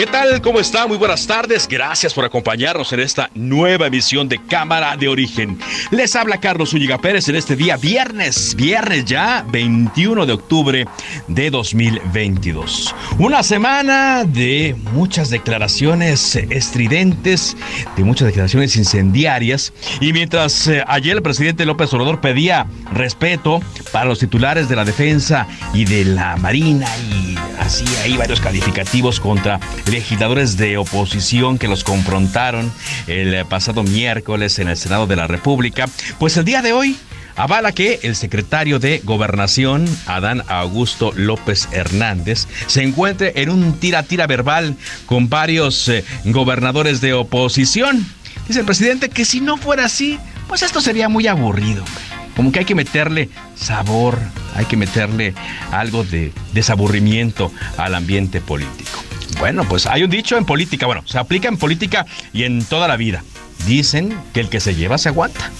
¿Qué tal? ¿Cómo está? Muy buenas tardes. Gracias por acompañarnos en esta nueva emisión de Cámara de Origen. Les habla Carlos Ulliga Pérez en este día viernes, viernes ya 21 de octubre de 2022. Una semana de muchas declaraciones estridentes, de muchas declaraciones incendiarias. Y mientras eh, ayer el presidente López Obrador pedía respeto para los titulares de la defensa y de la marina y así hay varios calificativos contra legisladores de oposición que los confrontaron el pasado miércoles en el Senado de la República, pues el día de hoy avala que el secretario de Gobernación, Adán Augusto López Hernández, se encuentre en un tira-tira verbal con varios eh, gobernadores de oposición. Dice el presidente que si no fuera así, pues esto sería muy aburrido. Como que hay que meterle sabor, hay que meterle algo de desaburrimiento al ambiente político. Bueno, pues hay un dicho en política, bueno, se aplica en política y en toda la vida. Dicen que el que se lleva se aguanta.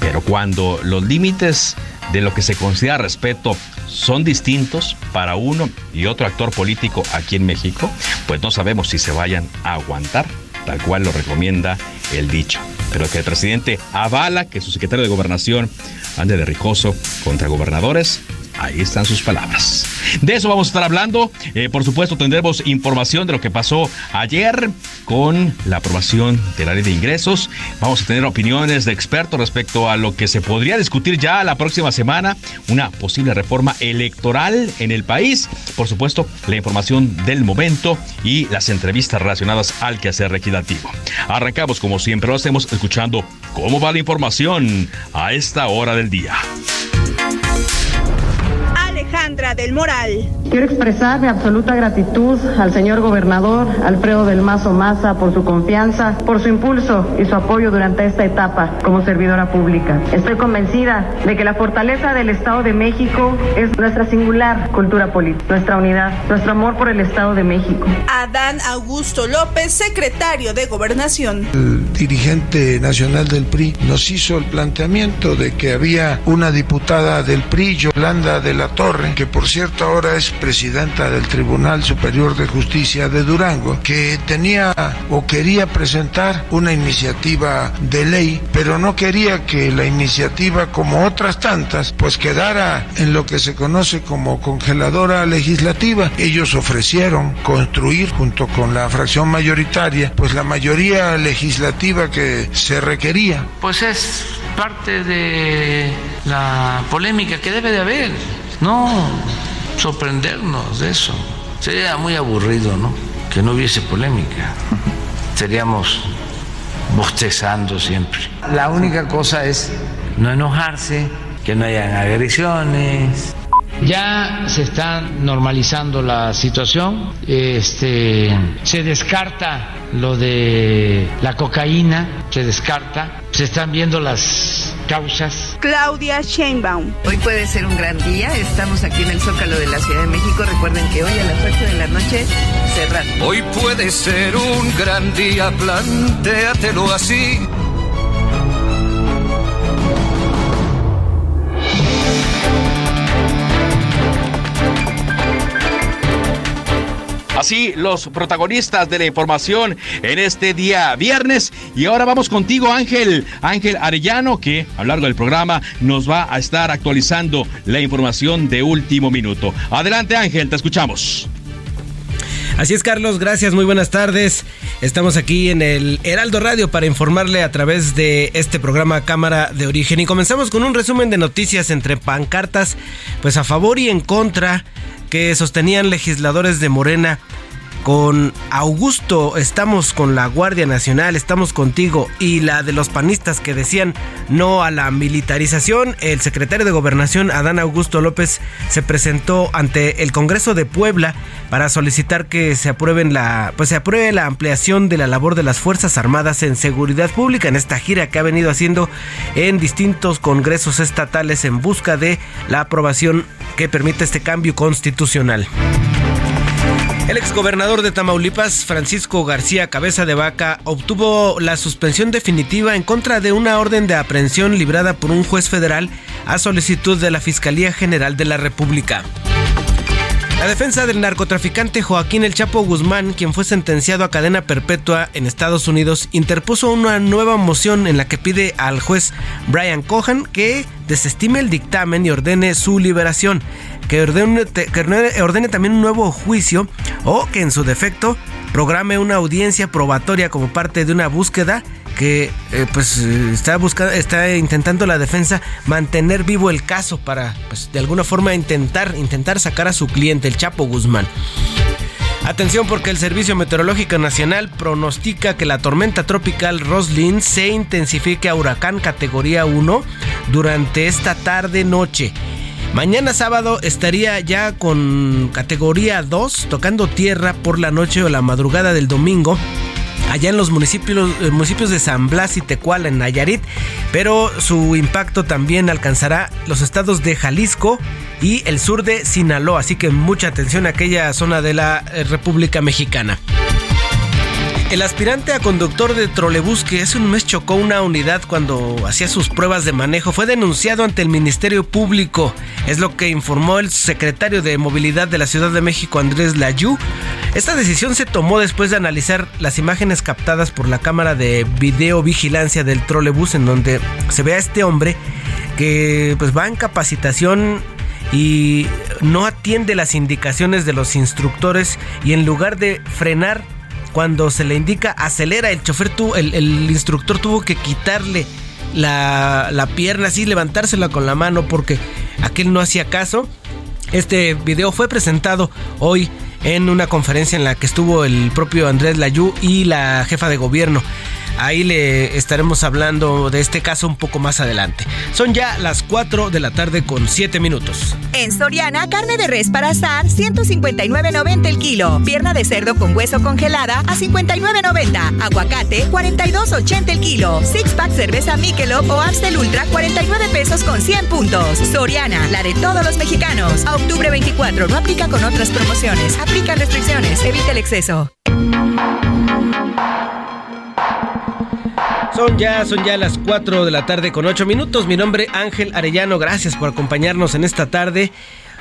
Pero cuando los límites de lo que se considera respeto son distintos para uno y otro actor político aquí en México, pues no sabemos si se vayan a aguantar, tal cual lo recomienda el dicho. Pero que el presidente avala que su secretario de gobernación ande de rijoso contra gobernadores, Ahí están sus palabras. De eso vamos a estar hablando. Eh, por supuesto, tendremos información de lo que pasó ayer con la aprobación de la ley de ingresos. Vamos a tener opiniones de expertos respecto a lo que se podría discutir ya la próxima semana, una posible reforma electoral en el país. Por supuesto, la información del momento y las entrevistas relacionadas al quehacer legislativo. Arrancamos como siempre lo hacemos escuchando cómo va la información a esta hora del día. Alejandra del Moral. Quiero expresar mi absoluta gratitud al señor gobernador Alfredo del Mazo Maza por su confianza, por su impulso y su apoyo durante esta etapa como servidora pública. Estoy convencida de que la fortaleza del Estado de México es nuestra singular cultura política, nuestra unidad, nuestro amor por el Estado de México. Adán Augusto López, secretario de Gobernación. El dirigente nacional del PRI nos hizo el planteamiento de que había una diputada del PRI, Yolanda de la Torre, que por cierto ahora es presidenta del Tribunal Superior de Justicia de Durango, que tenía o quería presentar una iniciativa de ley, pero no quería que la iniciativa, como otras tantas, pues quedara en lo que se conoce como congeladora legislativa. Ellos ofrecieron construir junto con la fracción mayoritaria, pues la mayoría legislativa que se requería. Pues es parte de la polémica que debe de haber no sorprendernos de eso. Sería muy aburrido, ¿no? Que no hubiese polémica. Seríamos bostezando siempre. La única cosa es no enojarse, que no hayan agresiones. Ya se está normalizando la situación, este, se descarta lo de la cocaína, se descarta, se están viendo las causas. Claudia Sheinbaum. Hoy puede ser un gran día. Estamos aquí en el Zócalo de la Ciudad de México. Recuerden que hoy a las 8 de la noche cerrar. Hoy puede ser un gran día, plantéatelo así. Así los protagonistas de la información en este día viernes. Y ahora vamos contigo, Ángel. Ángel Arellano, que a lo largo del programa nos va a estar actualizando la información de último minuto. Adelante, Ángel, te escuchamos. Así es, Carlos, gracias, muy buenas tardes. Estamos aquí en el Heraldo Radio para informarle a través de este programa Cámara de Origen y comenzamos con un resumen de noticias entre pancartas, pues a favor y en contra que sostenían legisladores de Morena con Augusto, estamos con la Guardia Nacional, estamos contigo, y la de los panistas que decían no a la militarización, el secretario de Gobernación, Adán Augusto López, se presentó ante el Congreso de Puebla para solicitar que se aprueben la, pues se apruebe la ampliación de la labor de las Fuerzas Armadas en seguridad pública en esta gira que ha venido haciendo en distintos congresos estatales en busca de la aprobación que permite este cambio constitucional. El exgobernador de Tamaulipas, Francisco García Cabeza de Vaca, obtuvo la suspensión definitiva en contra de una orden de aprehensión librada por un juez federal a solicitud de la Fiscalía General de la República. La defensa del narcotraficante Joaquín El Chapo Guzmán, quien fue sentenciado a cadena perpetua en Estados Unidos, interpuso una nueva moción en la que pide al juez Brian Cohan que desestime el dictamen y ordene su liberación, que ordene, ordene también un nuevo juicio o que en su defecto programe una audiencia probatoria como parte de una búsqueda que eh, pues está buscando, está intentando la defensa mantener vivo el caso para pues de alguna forma intentar intentar sacar a su cliente el Chapo Guzmán. Atención porque el Servicio Meteorológico Nacional pronostica que la tormenta tropical Roslyn se intensifique a huracán categoría 1 durante esta tarde noche. Mañana sábado estaría ya con categoría 2 tocando tierra por la noche o la madrugada del domingo allá en los municipios, eh, municipios de San Blas y Tecuala, en Nayarit, pero su impacto también alcanzará los estados de Jalisco y el sur de Sinaloa, así que mucha atención a aquella zona de la eh, República Mexicana. El aspirante a conductor de trolebús que hace un mes chocó una unidad cuando hacía sus pruebas de manejo fue denunciado ante el Ministerio Público. Es lo que informó el secretario de Movilidad de la Ciudad de México, Andrés Layú. Esta decisión se tomó después de analizar las imágenes captadas por la cámara de videovigilancia del trolebús en donde se ve a este hombre que pues va en capacitación y no atiende las indicaciones de los instructores y en lugar de frenar cuando se le indica acelera, el chofer tuvo, el, instructor tuvo que quitarle la, la pierna así, levantársela con la mano porque aquel no hacía caso. Este video fue presentado hoy en una conferencia en la que estuvo el propio Andrés Layú y la jefa de gobierno. Ahí le estaremos hablando de este caso un poco más adelante. Son ya las 4 de la tarde con 7 minutos. En Soriana, carne de res para asar, 159.90 el kilo. Pierna de cerdo con hueso congelada a 59.90. Aguacate, 42.80 el kilo. Six pack cerveza Michelob o Amstel Ultra, 49 pesos con 100 puntos. Soriana, la de todos los mexicanos. A octubre 24, no aplica con otras promociones. Aplica restricciones. Evita el exceso. Ya, son ya las 4 de la tarde con 8 minutos. Mi nombre Ángel Arellano. Gracias por acompañarnos en esta tarde.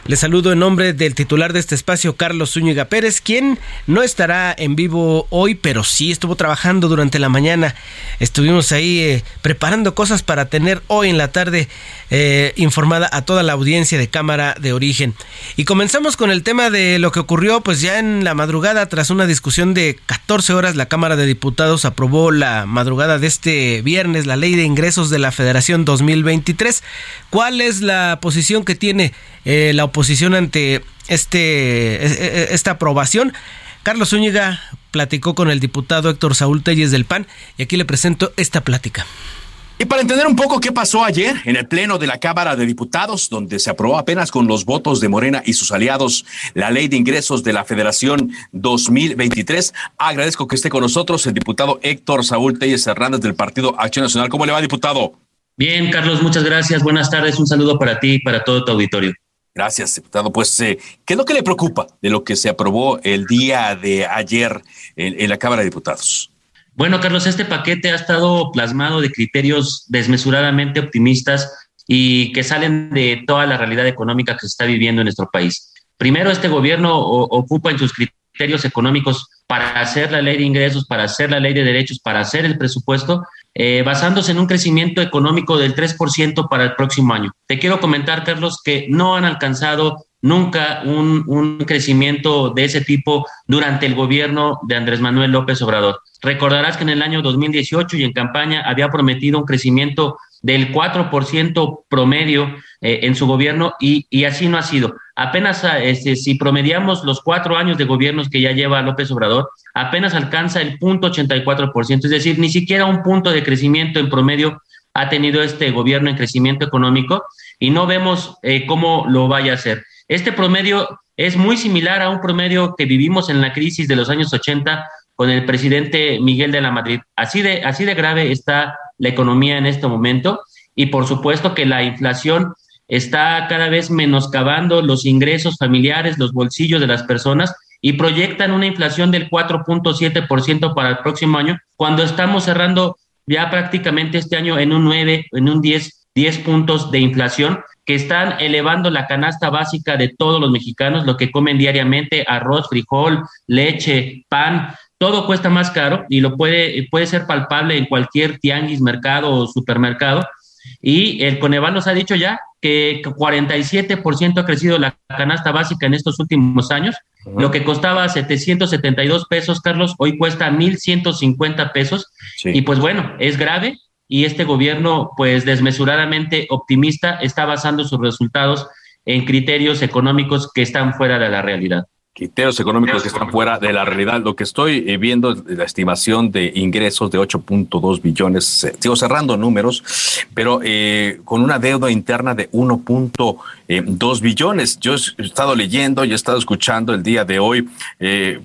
Les saludo en nombre del titular de este espacio, Carlos Zúñiga Pérez, quien no estará en vivo hoy, pero sí estuvo trabajando durante la mañana. Estuvimos ahí eh, preparando cosas para tener hoy en la tarde eh, informada a toda la audiencia de Cámara de Origen. Y comenzamos con el tema de lo que ocurrió, pues ya en la madrugada, tras una discusión de 14 horas, la Cámara de Diputados aprobó la madrugada de este viernes la Ley de Ingresos de la Federación 2023. ¿Cuál es la posición que tiene eh, la ante este, e, e, esta aprobación. Carlos Zúñiga platicó con el diputado Héctor Saúl Telles del PAN y aquí le presento esta plática. Y para entender un poco qué pasó ayer en el Pleno de la Cámara de Diputados, donde se aprobó apenas con los votos de Morena y sus aliados la Ley de Ingresos de la Federación 2023, agradezco que esté con nosotros el diputado Héctor Saúl Telles Hernández del Partido Acción Nacional. ¿Cómo le va, diputado? Bien, Carlos, muchas gracias. Buenas tardes. Un saludo para ti y para todo tu auditorio. Gracias, diputado. Pues, eh, ¿qué es lo que le preocupa de lo que se aprobó el día de ayer en, la Cámara de Diputados? Bueno, Carlos, este paquete ha estado plasmado de criterios desmesuradamente optimistas y que salen de toda la realidad económica que se está viviendo en nuestro país. Primero, este gobierno ocupa en sus criterios económicos para hacer la ley de ingresos, para hacer la ley de derechos, para hacer el presupuesto, eh, basándose en un crecimiento económico del 3% para el próximo año. Te quiero comentar, Carlos, que no han alcanzado nunca un, un, crecimiento de ese tipo durante el gobierno de Andrés Manuel López Obrador. Recordarás que en el año 2018 y en campaña había prometido un crecimiento del 4% promedio eh, en su gobierno y, y, así no ha sido. Apenas este, si promediamos los cuatro años de gobiernos que ya lleva López Obrador, apenas alcanza el punto 84%, es decir, ni siquiera un punto de crecimiento en promedio ha tenido este gobierno en crecimiento económico y no vemos eh, cómo lo vaya a hacer. Este promedio es muy similar a un promedio que vivimos en la crisis de los años 80 con el presidente Miguel de la Madrid. Así de, así de grave está la economía en este momento. Y por supuesto que la inflación está cada vez menoscabando los ingresos familiares, los bolsillos de las personas y proyectan una inflación del 4.7% para el próximo año, cuando estamos cerrando ya prácticamente este año en un 9, en un 10, 10 puntos de inflación que están elevando la canasta básica de todos los mexicanos, lo que comen diariamente, arroz, frijol, leche, pan, todo cuesta más caro y lo puede, puede ser palpable en cualquier tianguis, mercado o supermercado. Y el Coneval nos ha dicho ya que 47% ha crecido la canasta básica en estos últimos años. Lo que costaba 772 pesos, Carlos, hoy cuesta 1.150 pesos. Y pues bueno, es grave y este gobierno, pues desmesuradamente optimista, está basando sus resultados en criterios económicos que están fuera de la realidad criterios económicos que están fuera de la realidad. Lo que estoy eh, viendo es la estimación de ingresos de 8.2 billones, eh, sigo cerrando números, pero eh, con una deuda interna de 1.2 billones. Yo he estado leyendo y he estado escuchando el día de hoy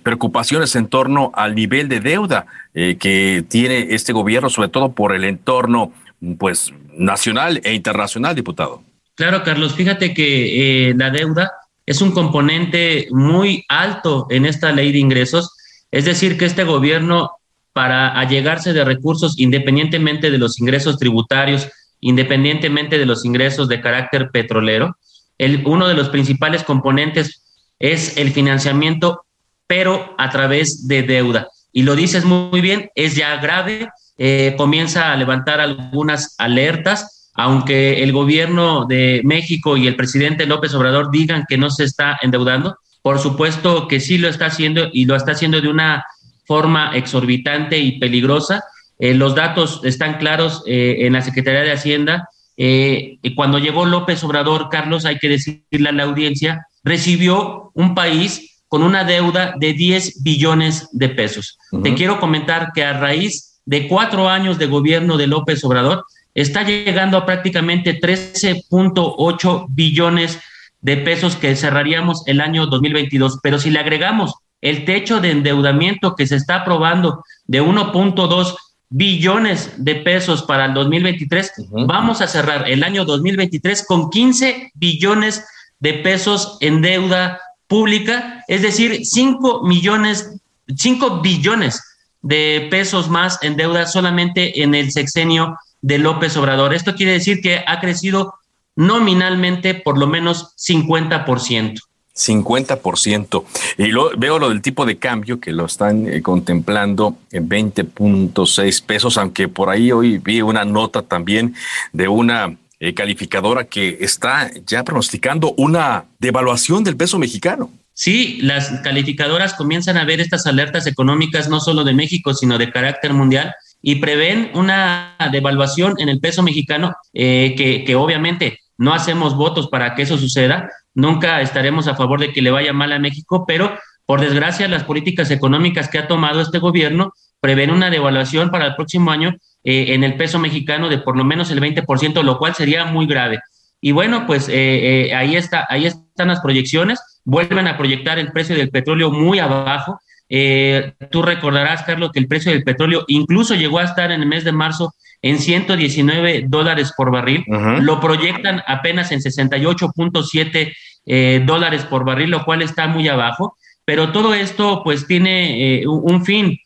preocupaciones en torno al nivel de deuda que tiene este gobierno, sobre todo por el entorno pues nacional e internacional, diputado. Claro, Carlos, fíjate que la deuda es un componente muy alto en esta ley de ingresos. Es decir, que este gobierno, para allegarse de recursos, independientemente de los ingresos tributarios, independientemente de los ingresos de carácter petrolero, el, uno de los principales componentes es el financiamiento, pero a través de deuda. Y lo dices muy bien, es ya grave, eh, comienza a levantar algunas alertas aunque el gobierno de México y el presidente López Obrador digan que no se está endeudando, por supuesto que sí lo está haciendo y lo está haciendo de una forma exorbitante y peligrosa. Eh, los datos están claros eh, en la Secretaría de Hacienda. Eh, cuando llegó López Obrador, Carlos, hay que decirle a la audiencia, recibió un país con una deuda de 10 billones de pesos. Te quiero comentar que a raíz de cuatro años de gobierno de López Obrador, está llegando a prácticamente 13.8 billones de pesos que cerraríamos el año 2022. Pero si le agregamos el techo de endeudamiento que se está aprobando de 1.2 billones de pesos para el 2023, vamos a cerrar el año 2023 con 15 billones de pesos en deuda pública, es decir, 5 millones, 5 billones de pesos más en deuda solamente en el sexenio de López Obrador. Esto quiere decir que ha crecido nominalmente por lo menos 50%. 50%. Y lo, veo lo del tipo de cambio que lo están eh, contemplando en 20.6 pesos, aunque por ahí hoy vi una nota también de una eh, calificadora que está ya pronosticando una devaluación del peso mexicano. Sí, las calificadoras comienzan a ver estas alertas económicas no solo de México, sino de carácter mundial y prevén una devaluación en el peso mexicano eh, que, obviamente no hacemos votos para que eso suceda, nunca estaremos a favor de que le vaya mal a México, pero por desgracia las políticas económicas que ha tomado este gobierno prevén una devaluación para el próximo año eh, en el peso mexicano de por lo menos el 20%, lo cual sería muy grave. Y bueno, pues eh, ahí, está, ahí están las proyecciones, vuelven a proyectar el precio del petróleo muy abajo, eh, tú recordarás, Carlos, que el precio del petróleo incluso llegó a estar en el mes de marzo en 119 dólares por barril. Lo proyectan apenas en 68.7 eh, dólares por barril, lo cual está muy abajo. Pero todo esto pues tiene eh, un fin,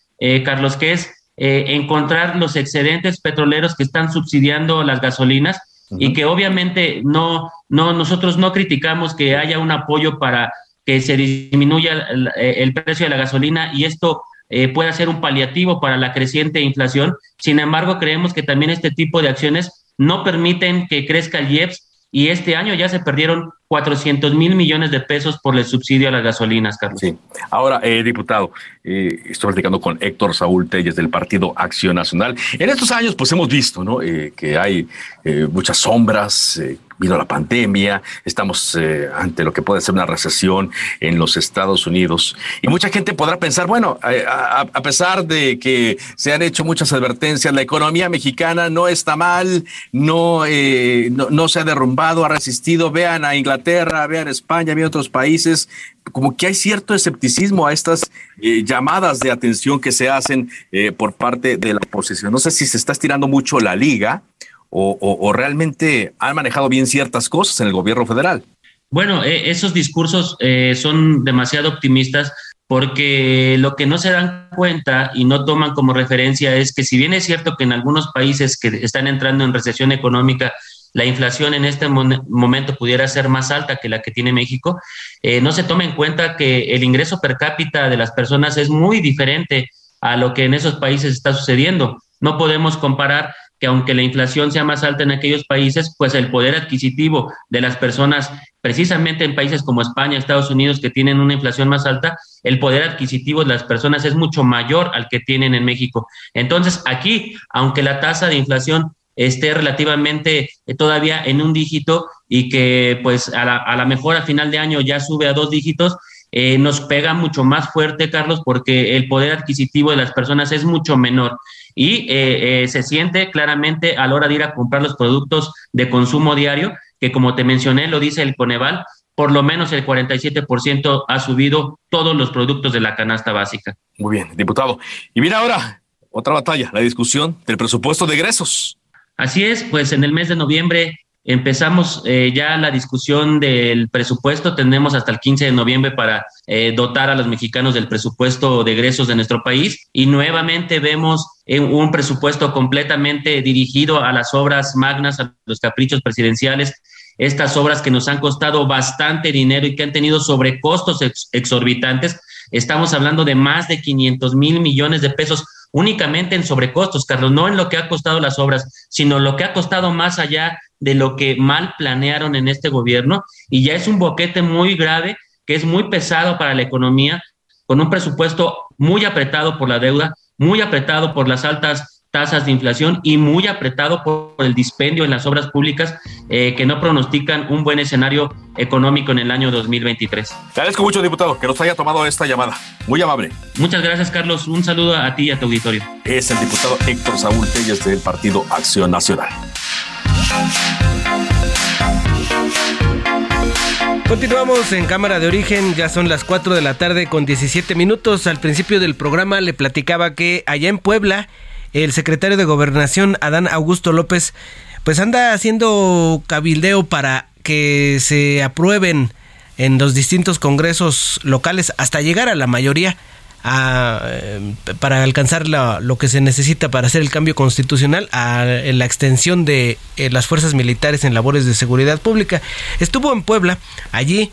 Carlos, que es encontrar los excedentes petroleros que están subsidiando las gasolinas y que obviamente no, no, nosotros no criticamos que haya un apoyo para que se disminuya el, precio de la gasolina y esto eh, pueda ser un paliativo para la creciente inflación. Sin embargo, creemos que también este tipo de acciones no permiten que crezca el IEPS y este año ya se perdieron 400 mil millones de pesos por el subsidio a las gasolinas, Carlos. Sí. Ahora, eh, diputado, eh, estoy platicando con Héctor Saúl Telles del Partido Acción Nacional. En estos años, pues hemos visto, ¿no? Eh, que hay eh, muchas sombras, eh, vino la pandemia, estamos eh, ante lo que puede ser una recesión en los Estados Unidos. Y mucha gente podrá pensar, bueno, eh, a, pesar de que se han hecho muchas advertencias, la economía mexicana no está mal, no, eh, no, se ha derrumbado, ha resistido. Vean a Inglaterra, vean a España, vean otros países. Como que hay cierto escepticismo a estas eh, llamadas de atención que se hacen eh, por parte de la oposición. No sé si se está estirando mucho la liga o, realmente han manejado bien ciertas cosas en el gobierno federal? Bueno, eh, esos discursos eh, son demasiado optimistas porque lo que no se dan cuenta y no toman como referencia es que si bien es cierto que en algunos países que están entrando en recesión económica, la inflación en este momento pudiera ser más alta que la que tiene México, eh, no se toma en cuenta que el ingreso per cápita de las personas es muy diferente a lo que en esos países está sucediendo. No podemos comparar que aunque la inflación sea más alta en aquellos países, pues el poder adquisitivo de las personas, precisamente en países como España, Estados Unidos, que tienen una inflación más alta, el poder adquisitivo de las personas es mucho mayor al que tienen en México. Entonces, aquí, aunque la tasa de inflación esté relativamente todavía en un dígito y que pues a la, a la mejor a final de año ya sube a dos dígitos, eh, nos pega mucho más fuerte, Carlos, porque el poder adquisitivo de las personas es mucho menor y eh, eh, se siente claramente a la hora de ir a comprar los productos de consumo diario, que como te mencioné, lo dice el Coneval, por lo menos el 47% ha subido todos los productos de la canasta básica. Muy bien, diputado. Y mira ahora, otra batalla, la discusión del presupuesto de egresos. Así es, pues en el mes de noviembre empezamos eh, ya la discusión del presupuesto. Tenemos hasta el 15 de noviembre para eh, dotar a los mexicanos del presupuesto de egresos de nuestro país y nuevamente vemos eh, un presupuesto completamente dirigido a las obras magnas, a los caprichos presidenciales. Estas obras que nos han costado bastante dinero y que han tenido sobrecostos ex exorbitantes. Estamos hablando de más de 500 mil millones de pesos únicamente en sobrecostos, Carlos, no en lo que ha costado las obras, sino lo que ha costado más allá de lo que mal planearon en este gobierno y ya es un boquete muy grave que es muy pesado para la economía, con un presupuesto muy apretado por la deuda, muy apretado por las altas tasas de inflación y muy apretado por el dispendio en las obras públicas eh, que no pronostican un buen escenario económico en el año 2023. Te agradezco mucho, diputado, que nos haya tomado esta llamada. Muy amable. Muchas gracias, Carlos. Un saludo a ti y a tu auditorio. Es el diputado Héctor Saúl Telles del Partido Acción Nacional. Continuamos en Cámara de Origen, ya son las 4 de la tarde con 17 minutos. Al principio del programa le platicaba que allá en Puebla el secretario de Gobernación, Adán Augusto López, pues anda haciendo cabildeo para que se aprueben en los distintos congresos locales hasta llegar a la mayoría eh, para alcanzar la, lo que se necesita para hacer el cambio constitucional a, la extensión de eh, las fuerzas militares en labores de seguridad pública. Estuvo en Puebla, allí,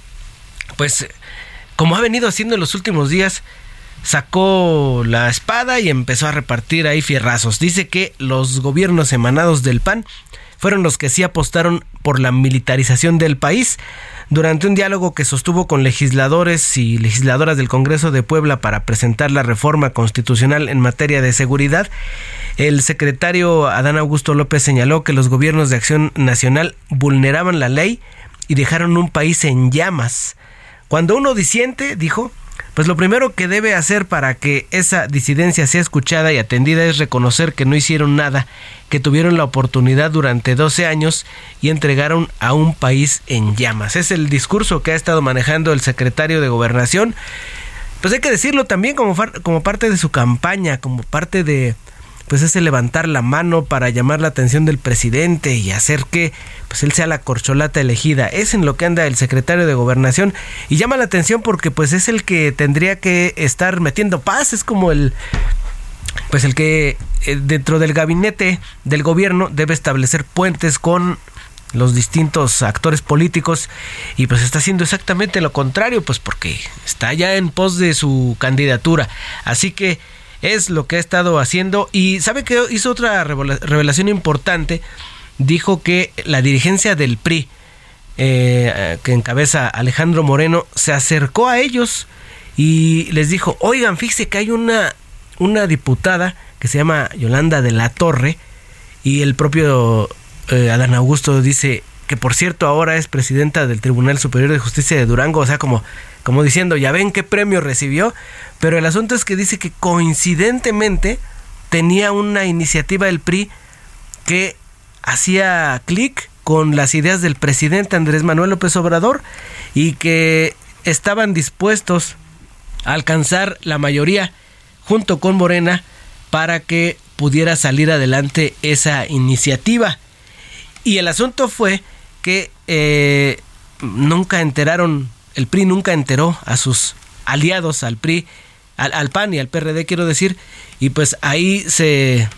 pues, como ha venido haciendo en los últimos días, sacó la espada y empezó a repartir ahí fierrazos. Dice que los gobiernos emanados del PAN fueron los que sí apostaron por la militarización del país. Durante un diálogo que sostuvo con legisladores y legisladoras del Congreso de Puebla para presentar la reforma constitucional en materia de seguridad, el secretario Adán Augusto López señaló que los gobiernos de acción nacional vulneraban la ley y dejaron un país en llamas. Cuando uno disiente, dijo, pues lo primero que debe hacer para que esa disidencia sea escuchada y atendida es reconocer que no hicieron nada, que tuvieron la oportunidad durante 12 años y entregaron a un país en llamas. Es el discurso que ha estado manejando el secretario de Gobernación. Pues hay que decirlo también como, como parte de su campaña, como parte de, pues ese levantar la mano para llamar la atención del presidente y hacer que pues él sea la corcholata elegida. Es en lo que anda el secretario de Gobernación y llama la atención porque pues es el que tendría que estar metiendo paz, es como el pues el que eh, dentro del gabinete del gobierno debe establecer puentes con los distintos actores políticos y pues está haciendo exactamente lo contrario pues porque está ya en pos de su candidatura. Así que es lo que ha estado haciendo. Y sabe que hizo otra revelación importante. Dijo que la dirigencia del PRI eh, que encabeza Alejandro Moreno, se acercó a ellos y les dijo, oigan, fíjese que hay una, una diputada que se llama Yolanda de la Torre y el propio eh, Adán Augusto dice que por cierto ahora es presidenta del Tribunal Superior de Justicia de Durango, o sea, como, como diciendo, ya ven qué premio recibió, pero el asunto es que dice que coincidentemente tenía una iniciativa del PRI que hacía clic con las ideas del presidente Andrés Manuel López Obrador y que estaban dispuestos a alcanzar la mayoría junto con Morena para que pudiera salir adelante esa iniciativa. Y el asunto fue que eh, nunca enteraron, el PRI nunca enteró a sus aliados, al PRI, al, al PAN y al PRD, quiero decir, y pues ahí se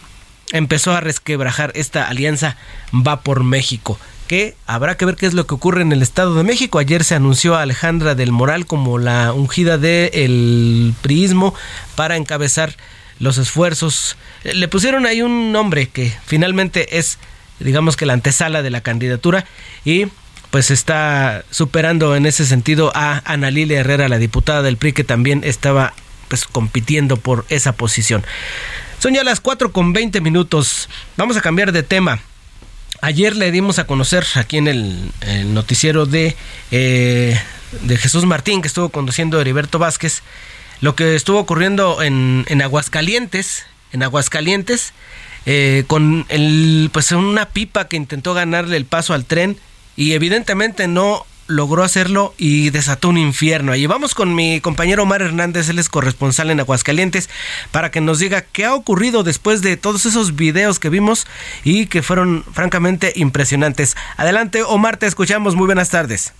empezó a resquebrajar esta alianza Va por México que habrá que ver qué es lo que ocurre en el Estado de México. Ayer se anunció a Alejandra del Moral como la ungida del el priismo para encabezar los esfuerzos. Le pusieron ahí un nombre que finalmente es, digamos que la antesala de la candidatura y pues está superando en ese sentido a Ana Lilia Herrera, la diputada del PRI, que también estaba pues compitiendo por esa posición. Son ya las 4 con 20 minutos. Vamos a cambiar de tema. Ayer le dimos a conocer aquí en el, noticiero de, eh, de Jesús Martín, que estuvo conduciendo Heriberto Vázquez, lo que estuvo ocurriendo en, en Aguascalientes, en Aguascalientes, eh, con el, pues una pipa que intentó ganarle el paso al tren y evidentemente no logró hacerlo y desató un infierno. Allí vamos con mi compañero Omar Hernández, él es corresponsal en Aguascalientes, para que nos diga qué ha ocurrido después de todos esos videos que vimos y que fueron francamente impresionantes. Adelante, Omar, te escuchamos. Muy buenas tardes.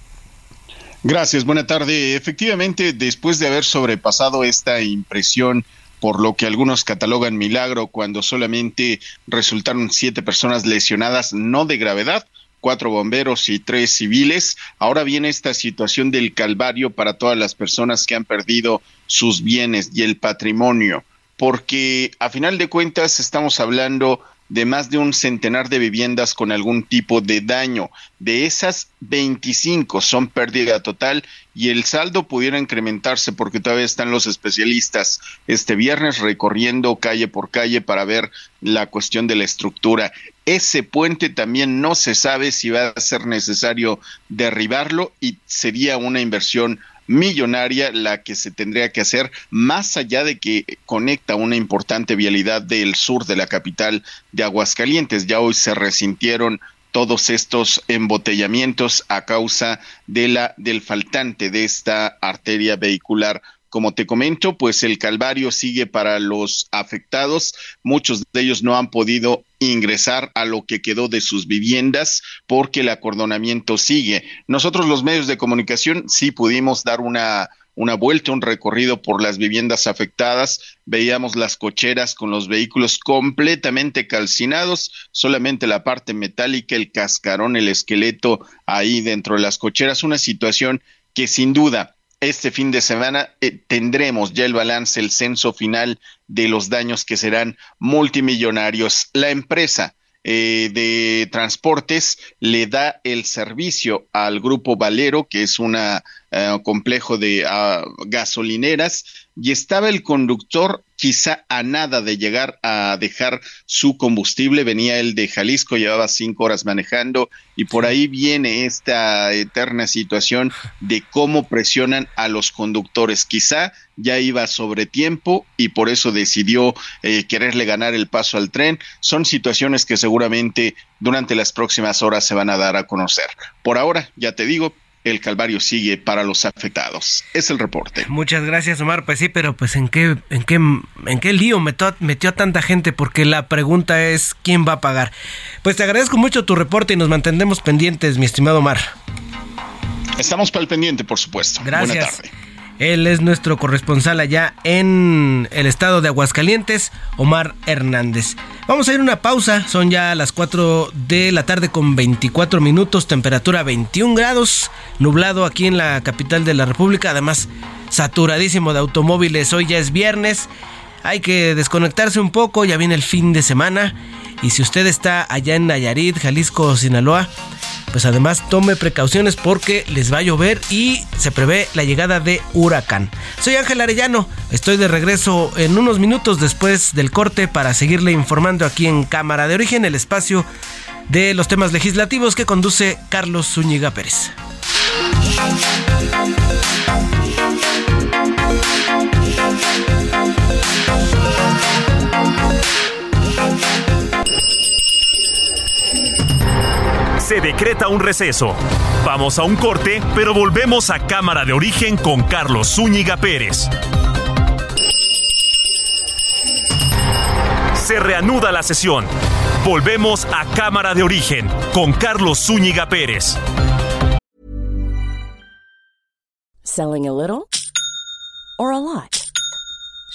Gracias, buena tarde. Efectivamente, después de haber sobrepasado esta impresión por lo que algunos catalogan milagro cuando solamente resultaron siete personas lesionadas, no de gravedad, cuatro bomberos y tres civiles. Ahora viene esta situación del calvario para todas las personas que han perdido sus bienes y el patrimonio, porque a final de cuentas estamos hablando de más de un centenar de viviendas con algún tipo de daño. De esas, 25 son pérdida total y el saldo pudiera incrementarse porque todavía están los especialistas este viernes recorriendo calle por calle para ver la cuestión de la estructura. Ese puente también no se sabe si va a ser necesario derribarlo y sería una inversión millonaria la que se tendría que hacer, más allá de que conecta una importante vialidad del sur de la capital de Aguascalientes. Ya hoy se resintieron todos estos embotellamientos a causa de la del faltante de esta arteria vehicular como te comento, pues el calvario sigue para los afectados. Muchos de ellos no han podido ingresar a lo que quedó de sus viviendas porque el acordonamiento sigue. Nosotros los medios de comunicación sí pudimos dar una una vuelta, un recorrido por las viviendas afectadas, veíamos las cocheras con los vehículos completamente calcinados, solamente la parte metálica, el cascarón, el esqueleto ahí dentro de las cocheras, una situación que sin duda este fin de semana eh, tendremos ya el balance, el censo final de los daños que serán multimillonarios. La empresa eh, de transportes le da el servicio al grupo Valero, que es un eh, complejo de ah, gasolineras, y estaba el conductor quizá a nada de llegar a dejar su combustible. Venía el de Jalisco, llevaba cinco horas manejando y por ahí viene esta eterna situación de cómo presionan a los conductores. Quizá ya iba sobre tiempo y por eso decidió eh, quererle ganar el paso al tren. Son situaciones que seguramente durante las próximas horas se van a dar a conocer. Por ahora, ya te digo, el calvario sigue para los afectados. Es el reporte. Muchas gracias, Omar. Pues sí, pero pues en qué, en qué, en qué lío metió, metió a tanta gente, porque la pregunta es quién va a pagar. Pues te agradezco mucho tu reporte y nos mantendremos pendientes, mi estimado Omar. Estamos para el pendiente, por supuesto. Gracias. Buena tarde. Él es nuestro corresponsal allá en el estado de Aguascalientes, Omar Hernández. Vamos a ir a una pausa, son ya las 4 de la tarde con 24 minutos, temperatura 21 grados, nublado aquí en la capital de la República, además saturadísimo de automóviles, hoy ya es viernes, hay que desconectarse un poco, ya viene el fin de semana y si usted está allá en Nayarit, Jalisco, Sinaloa, pues además tome precauciones porque les va a llover y se prevé la llegada de huracán. Soy Ángel Arellano, estoy de regreso en unos minutos después del corte para seguirle informando aquí en Cámara de Origen, el espacio de los temas legislativos que conduce Carlos Zúñiga Pérez. Se decreta un receso. Vamos a un corte, pero volvemos a Cámara de Origen con Carlos Zúñiga Pérez. Se reanuda la sesión. Volvemos a Cámara de Origen con Carlos Zúñiga Pérez. Selling a little or a lot?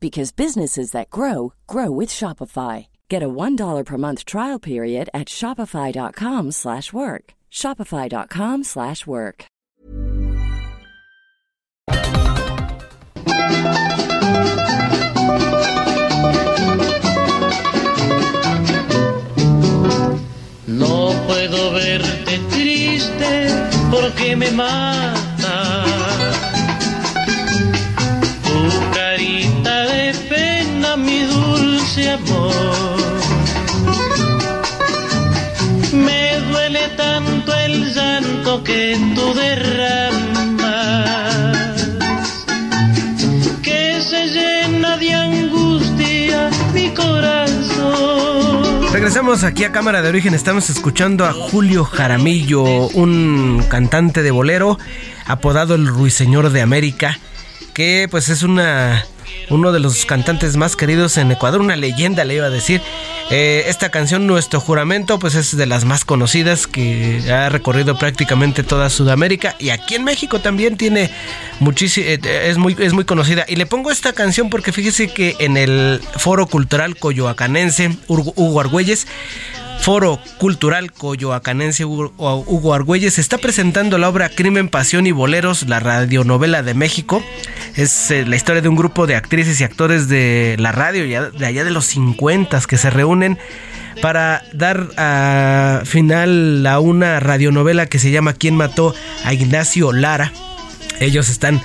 because businesses that grow grow with Shopify. Get a $1 per month trial period at shopify.com/work. shopify.com/work. No puedo verte triste porque me mata. Que se llena de angustia mi corazón. Regresamos aquí a Cámara de Origen. Estamos escuchando a Julio Jaramillo, un cantante de bolero apodado el Ruiseñor de América, que pues es una uno de los cantantes más queridos en Ecuador, una leyenda le iba a decir. Eh, esta canción, Nuestro Juramento, pues es de las más conocidas que ha recorrido prácticamente toda Sudamérica y aquí en México también tiene muchísimo, es muy, es muy conocida. Y le pongo esta canción porque fíjese que en el Foro Cultural Coyoacanense, Hugo Argüelles, Foro Cultural Coyoacanense Hugo Argüelles está presentando la obra Crimen, Pasión y Boleros, la radionovela de México. Es eh, la historia de un grupo de actrices y actores de la radio de allá de los 50 que se reúnen para dar a final a una radionovela que se llama ¿Quién mató a Ignacio Lara? Ellos están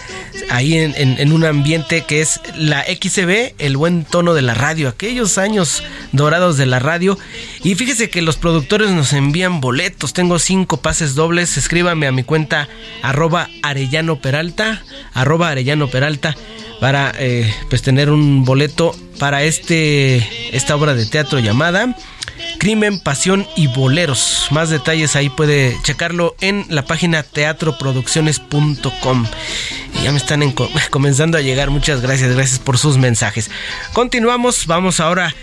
ahí en, un ambiente que es la XB, el buen tono de la radio, aquellos años dorados de la radio. Y fíjese que los productores nos envían boletos. Tengo cinco pases dobles. Escríbame a mi cuenta arroba Arellano Peralta, arroba Arellano Peralta para eh, pues tener un boleto para este esta obra de teatro llamada Crimen, Pasión y Boleros. Más detalles ahí puede checarlo en la página teatroproducciones.com. Ya me están comenzando a llegar. Muchas gracias, gracias por sus mensajes. Continuamos, vamos ahora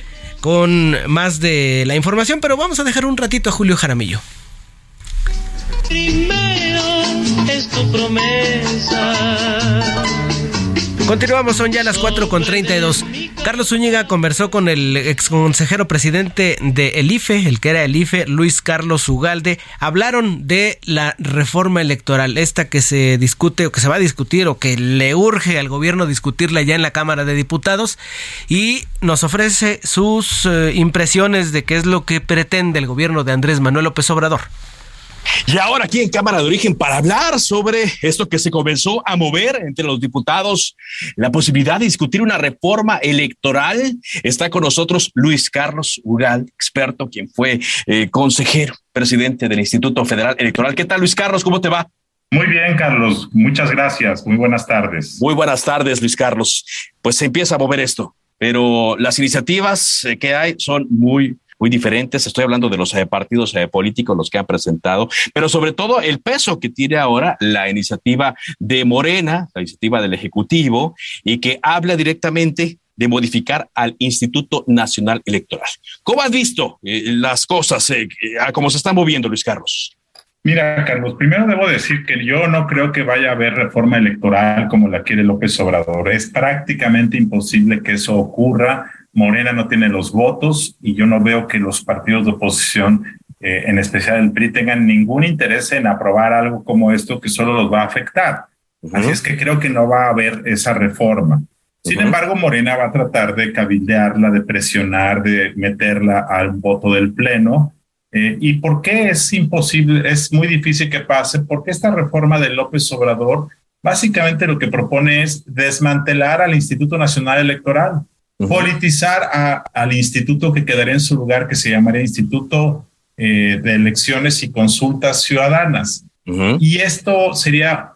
con más de la información, pero vamos a dejar un ratito a Julio Jaramillo. Primero es tu promesa. Continuamos, son ya las 4 con 32. Carlos Zúñiga conversó con el ex consejero presidente de el IFE, el que era el IFE, Luis Carlos Ugalde. Hablaron de la reforma electoral, esta que se discute o que se va a discutir o que le urge al gobierno discutirla ya en la Cámara de Diputados y nos ofrece sus eh, impresiones de qué es lo que pretende el gobierno de Andrés Manuel López Obrador. Y ahora aquí en Cámara de Origen para hablar sobre esto que se comenzó a mover entre los diputados, la posibilidad de discutir una reforma electoral. Está con nosotros Luis Carlos Ugal, experto, quien fue eh, consejero, presidente del Instituto Federal Electoral. ¿Qué tal, Luis Carlos? ¿Cómo te va? Muy bien, Carlos. Muchas gracias. Muy buenas tardes. Muy buenas tardes, Luis Carlos. Pues se empieza a mover esto, pero las iniciativas eh, que hay son muy muy diferentes. Estoy hablando de los eh, partidos eh, políticos, los que han presentado, pero sobre todo el peso que tiene ahora la iniciativa de Morena, la iniciativa del Ejecutivo, y que habla directamente de modificar al Instituto Nacional Electoral. ¿Cómo has visto eh, las cosas, cómo se están moviendo, Luis Carlos? Mira, Carlos, primero debo decir que yo no creo que vaya a haber reforma electoral como la quiere López Obrador. Es prácticamente imposible que eso ocurra. Morena no tiene los votos y yo no veo que los partidos de oposición, eh, en especial el PRI, tengan ningún interés en aprobar algo como esto que solo los va a afectar. Así es que creo que no va a haber esa reforma. Sin embargo, Morena va a tratar de cabildearla, de presionar, de meterla al voto del Pleno eh, ¿Y por qué es imposible, es muy difícil que pase? Porque esta reforma de López Obrador básicamente lo que propone es desmantelar al Instituto Nacional Electoral, politizar al instituto que quedaría en su lugar, que se llamaría Instituto eh, de Elecciones y Consultas Ciudadanas. Y esto sería,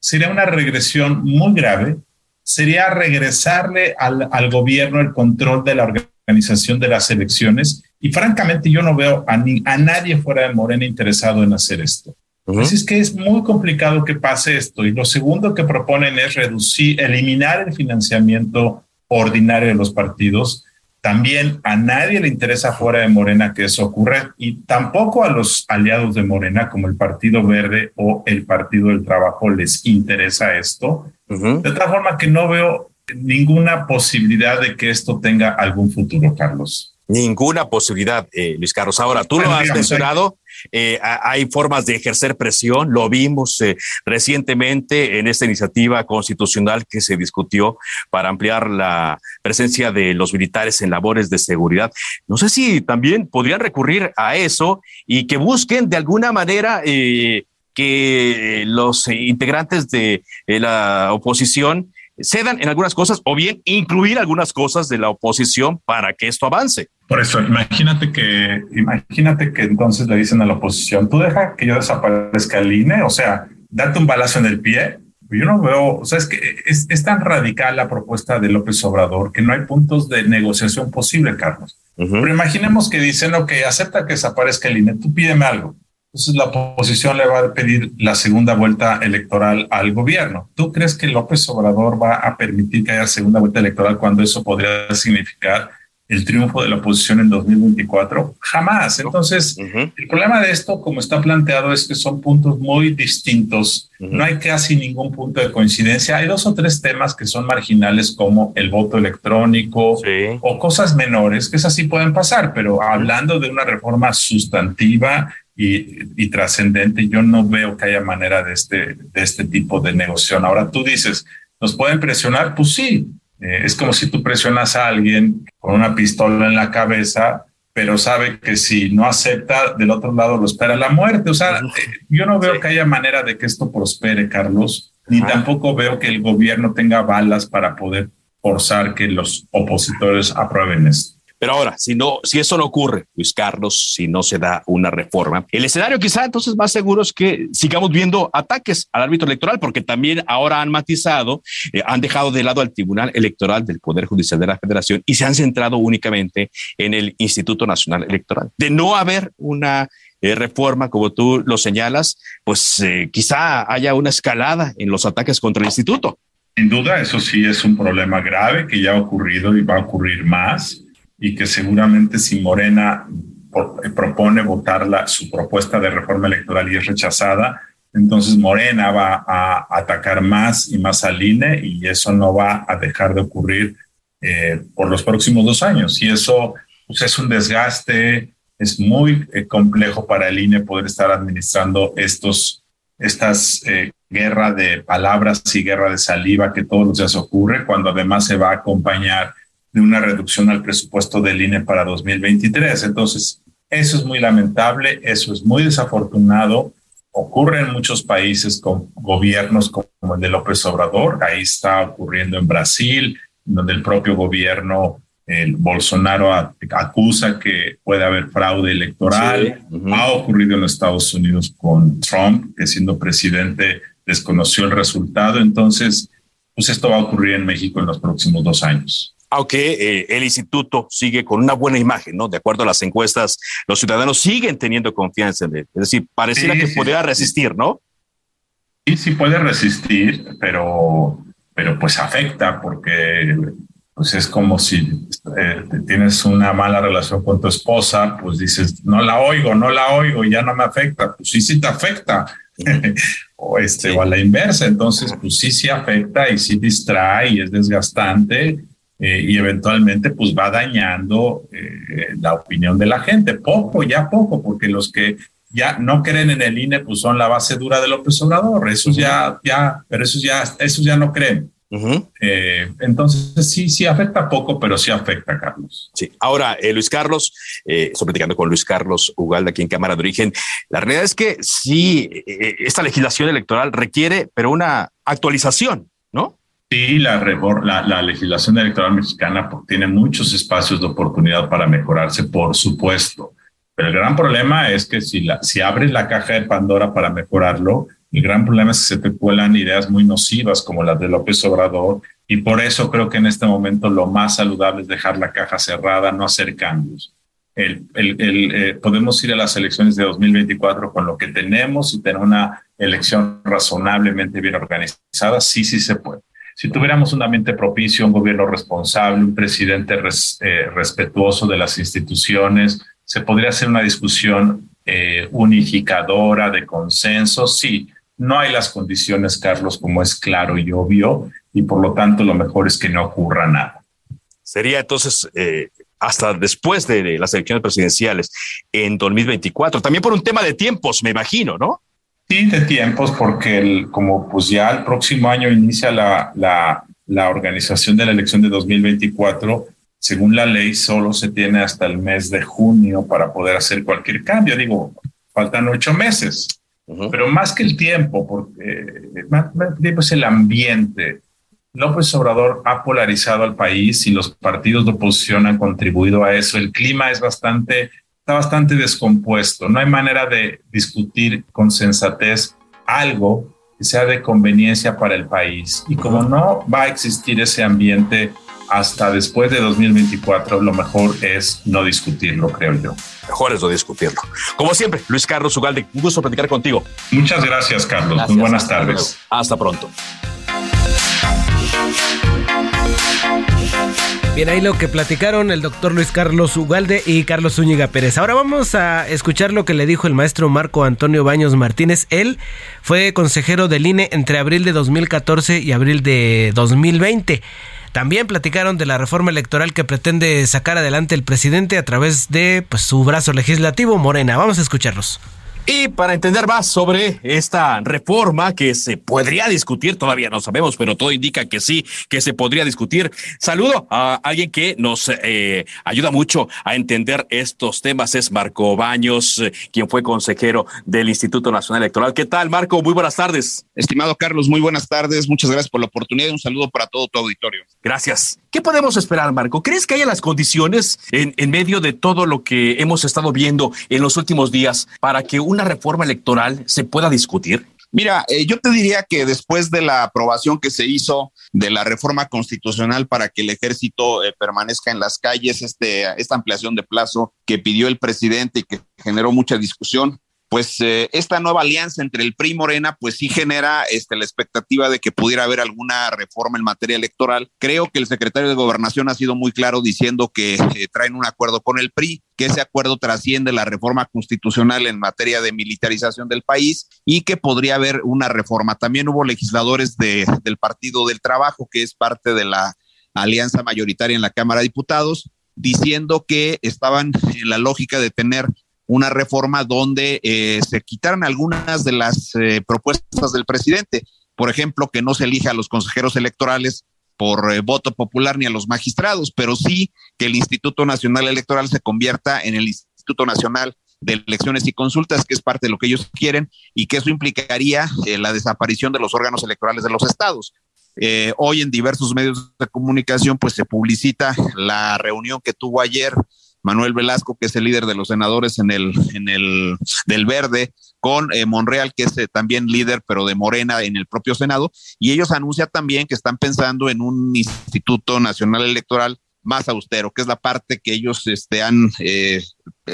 sería una regresión muy grave, sería regresarle al, al gobierno el control de la organización de las elecciones y francamente yo no veo a, ni, a nadie fuera de Morena interesado en hacer esto. Así es que es muy complicado que pase esto. Y lo segundo que proponen es reducir, eliminar el financiamiento ordinario de los partidos. También a nadie le interesa fuera de Morena que eso ocurra y tampoco a los aliados de Morena como el Partido Verde o el Partido del Trabajo les interesa esto. De tal forma que no veo ninguna posibilidad de que esto tenga algún futuro, Carlos. Ninguna posibilidad, eh, Luis Carlos. Ahora, tú lo has mencionado, eh, hay formas de ejercer presión, lo vimos eh, recientemente en esta iniciativa constitucional que se discutió para ampliar la presencia de los militares en labores de seguridad. No sé si también podrían recurrir a eso y que busquen de alguna manera que los integrantes de la oposición cedan en algunas cosas o bien incluir algunas cosas de la oposición para que esto avance. Por eso, imagínate que, imagínate que entonces le dicen a la oposición, tú deja que yo desaparezca el INE, o sea, date un balazo en el pie. Yo no veo, o sea, es que es, es tan radical la propuesta de López Obrador que no hay puntos de negociación posible, Carlos. Pero imaginemos que dicen, ok, acepta que desaparezca el INE, tú pídeme algo. Entonces la oposición le va a pedir la segunda vuelta electoral al gobierno. ¿Tú crees que López Obrador va a permitir que haya segunda vuelta electoral cuando eso podría significar el triunfo de la oposición en 2024? Jamás. Entonces, el problema de esto, como está planteado, es que son puntos muy distintos. No hay casi ningún punto de coincidencia. Hay dos o tres temas que son marginales, como el voto electrónico o cosas menores, que esas sí pueden pasar, pero hablando de una reforma sustantiva y, trascendente, yo no veo que haya manera de este, de este tipo de negociación. Ahora tú dices, ¿nos pueden presionar? Pues sí, eh, es como si tú presionas a alguien con una pistola en la cabeza, pero sabe que si no acepta, del otro lado lo espera la muerte. O sea, eh, yo no veo que haya manera de que esto prospere, Carlos, ni tampoco veo que el gobierno tenga balas para poder forzar que los opositores aprueben esto. Pero ahora, si no, si eso no ocurre, Luis Carlos, si no se da una reforma, el escenario quizá entonces más seguro es que sigamos viendo ataques al árbitro electoral, porque también ahora han matizado, eh, han dejado de lado al Tribunal Electoral del Poder Judicial de la Federación y se han centrado únicamente en el Instituto Nacional Electoral. De no haber una eh, reforma, como tú lo señalas, pues eh, quizá haya una escalada en los ataques contra el instituto. Sin duda, eso sí es un problema grave que ya ha ocurrido y va a ocurrir más y que seguramente si Morena eh, propone votar su propuesta de reforma electoral y es rechazada, entonces Morena va a atacar más y más al INE y eso no va a dejar de ocurrir eh, por los próximos dos años. Y eso pues, es un desgaste, es muy eh, complejo para el INE poder estar administrando estos, estas guerra de palabras y guerra de saliva que todos los días ocurre, cuando además se va a acompañar de una reducción al presupuesto del INE para 2023. Entonces, eso es muy lamentable, eso es muy desafortunado. Ocurre en muchos países con gobiernos como el de López Obrador. Ahí está ocurriendo en Brasil, donde el propio gobierno, el Bolsonaro, acusa que puede haber fraude electoral. Ha ocurrido en los Estados Unidos con Trump, que siendo presidente desconoció el resultado. Entonces, pues esto va a ocurrir en México en los próximos dos años aunque eh, el instituto sigue con una buena imagen, ¿no? De acuerdo a las encuestas, los ciudadanos siguen teniendo confianza en él. Es decir, pareciera que podría resistir, ¿no? Sí, sí puede resistir, pero, pero pues afecta porque pues es como si eh, tienes una mala relación con tu esposa, pues dices, no la oigo, no la oigo, ya no me afecta. Pues sí, sí te afecta. o, este, o a la inversa. Entonces, pues sí, sí afecta y sí distrae y es desgastante. Eh, y eventualmente pues va dañando eh, la opinión de la gente, poco, ya poco, porque los que ya no creen en el INE pues son la base dura de López Obrador, esos ya, ya, pero esos ya, esos ya no creen. Eh, entonces sí, sí afecta poco, pero sí afecta, Carlos. Sí. Ahora, eh, Luis Carlos, eh, estoy platicando con Luis Carlos Ugalda aquí en Cámara de Origen. La realidad es que sí, esta legislación electoral requiere, pero una actualización. Sí, la, la, la legislación electoral mexicana tiene muchos espacios de oportunidad para mejorarse, por supuesto. Pero el gran problema es que si, la, si abres la caja de Pandora para mejorarlo, el gran problema es que se te cuelan ideas muy nocivas como las de López Obrador y por eso creo que en este momento lo más saludable es dejar la caja cerrada, no hacer cambios. El, el, eh, podemos ir a las elecciones de 2024 con lo que tenemos y tener una elección razonablemente bien organizada. Sí, sí se puede. Si tuviéramos un ambiente propicio, un gobierno responsable, un presidente eh, respetuoso de las instituciones, se podría hacer una discusión eh, unificadora de consenso. Sí, no hay las condiciones, Carlos, como es claro y obvio, y por lo tanto lo mejor es que no ocurra nada. Sería entonces eh, hasta después de las elecciones presidenciales en 2024, también por un tema de tiempos, me imagino, ¿no? Sí, de tiempos, porque el, como pues ya el próximo año inicia la, la, la organización de la elección de 2024, según la ley solo se tiene hasta el mes de junio para poder hacer cualquier cambio. Digo, faltan ocho meses. Pero más que el tiempo, porque más, tiempo es el ambiente. López Obrador ha polarizado al país y los partidos de oposición han contribuido a eso. El clima es bastante, está bastante descompuesto. No hay manera de discutir con sensatez algo que sea de conveniencia para el país. Y como no va a existir ese ambiente hasta después de 2024, lo mejor es no discutirlo, creo yo. Mejor es no discutirlo. Como siempre, Luis Carlos Ugalde, un gusto platicar contigo. Muchas gracias, Carlos. Muy buenas tardes. Hasta pronto. Bien, ahí lo que platicaron el doctor Luis Carlos Ugalde y Carlos Zúñiga Pérez. Ahora vamos a escuchar lo que le dijo el maestro Marco Antonio Baños Martínez. Él fue consejero del INE entre abril de 2014 y abril de 2020. También platicaron de la reforma electoral que pretende sacar adelante el presidente a través de pues, su brazo legislativo, Morena. Vamos a escucharlos. Y para entender más sobre esta reforma que se podría discutir, todavía no sabemos, pero todo indica que sí, que se podría discutir. Saludo a alguien que nos eh, ayuda mucho a entender estos temas, es Marco Baños, eh, quien fue consejero del Instituto Nacional Electoral. ¿Qué tal, Marco? Muy buenas tardes. Estimado Carlos, muy buenas tardes. Muchas gracias por la oportunidad y un saludo para todo tu auditorio. Gracias. ¿Qué podemos esperar, Marco? ¿Crees que haya las condiciones en, en medio de todo lo que hemos estado viendo en los últimos días para que una reforma electoral se pueda discutir? Mira, eh, yo te diría que después de la aprobación que se hizo de la reforma constitucional para que el ejército eh, permanezca en las calles, este, esta ampliación de plazo que pidió el presidente y que generó mucha discusión, pues eh, esta nueva alianza entre el PRI y Morena, pues sí genera este, la expectativa de que pudiera haber alguna reforma en materia electoral. Creo que el secretario de Gobernación ha sido muy claro diciendo que eh, traen un acuerdo con el PRI, que ese acuerdo trasciende la reforma constitucional en materia de militarización del país y que podría haber una reforma. También hubo legisladores de, del Partido del Trabajo, que es parte de la alianza mayoritaria en la Cámara de Diputados, diciendo que estaban en la lógica de tener una reforma donde eh, se quitaran algunas de las eh, propuestas del presidente. Por ejemplo, que no se elija a los consejeros electorales por eh, voto popular ni a los magistrados, pero sí que el Instituto Nacional Electoral se convierta en el Instituto Nacional de Elecciones y Consultas, que es parte de lo que ellos quieren, y que eso implicaría la desaparición de los órganos electorales de los estados. hoy en diversos medios de comunicación, pues se publicita la reunión que tuvo ayer Manuel Velasco, que es el líder de los senadores en el, en el del Verde, con eh, Monreal, que es eh, también líder, pero de Morena en el propio Senado, y ellos anuncian también que están pensando en un Instituto Nacional Electoral más austero, que es la parte que ellos este, han eh,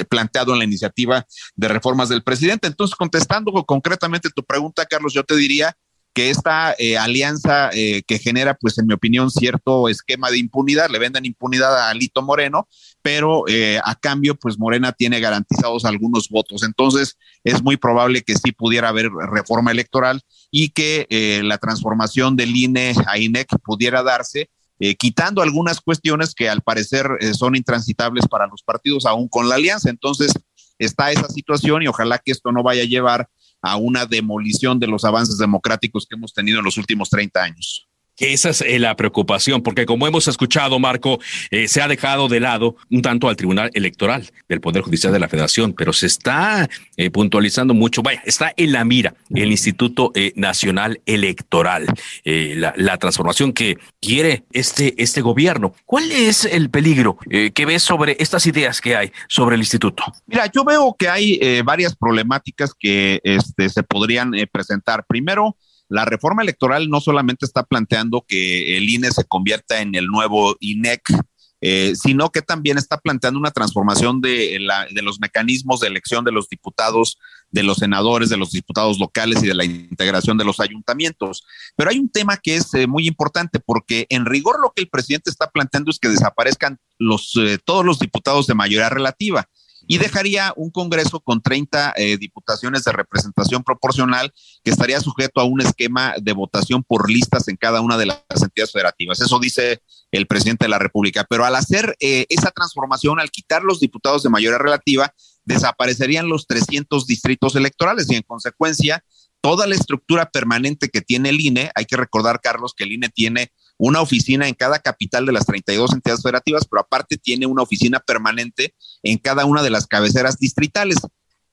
planteado en la iniciativa de reformas del presidente. Entonces, contestando concretamente tu pregunta, Carlos, yo te diría que esta eh, alianza eh, que genera, pues en mi opinión, cierto esquema de impunidad, le venden impunidad a Alito Moreno, pero eh, a cambio, pues Morena tiene garantizados algunos votos. Entonces, es muy probable que sí pudiera haber reforma electoral y que la transformación del INE a INEC pudiera darse. quitando algunas cuestiones que al parecer son intransitables para los partidos, aún con la alianza. Entonces, está esa situación y ojalá que esto no vaya a llevar a una demolición de los avances democráticos que hemos tenido en los últimos 30 años que esa es eh, la preocupación, porque como hemos escuchado, Marco, eh, se ha dejado de lado un tanto al Tribunal Electoral del Poder Judicial de la Federación, pero se está eh, puntualizando mucho, vaya, está en la mira el Instituto Nacional Electoral, la, la, transformación que quiere este, este gobierno. ¿Cuál es el peligro que ves sobre estas ideas que hay sobre el instituto? Mira, yo veo que hay varias problemáticas que este, se podrían presentar. Primero, la reforma electoral no solamente está planteando que el INE se convierta en el nuevo INEC, eh, sino que también está planteando una transformación de, los mecanismos de elección de los diputados, de los senadores, de los diputados locales y de la integración de los ayuntamientos. Pero hay un tema que es eh, muy importante porque en rigor lo que el presidente está planteando es que desaparezcan los, eh, todos los diputados de mayoría relativa y dejaría un Congreso con 30 eh, diputaciones de representación proporcional que estaría sujeto a un esquema de votación por listas en cada una de las entidades federativas. Eso dice el presidente de la República. Pero al hacer eh, esa transformación, al quitar los diputados de mayoría relativa, desaparecerían los 300 distritos electorales y en consecuencia toda la estructura permanente que tiene el INE, hay que recordar, Carlos, que el INE tiene una oficina en cada capital de las 32 entidades federativas, pero aparte tiene una oficina permanente en cada una de las cabeceras distritales.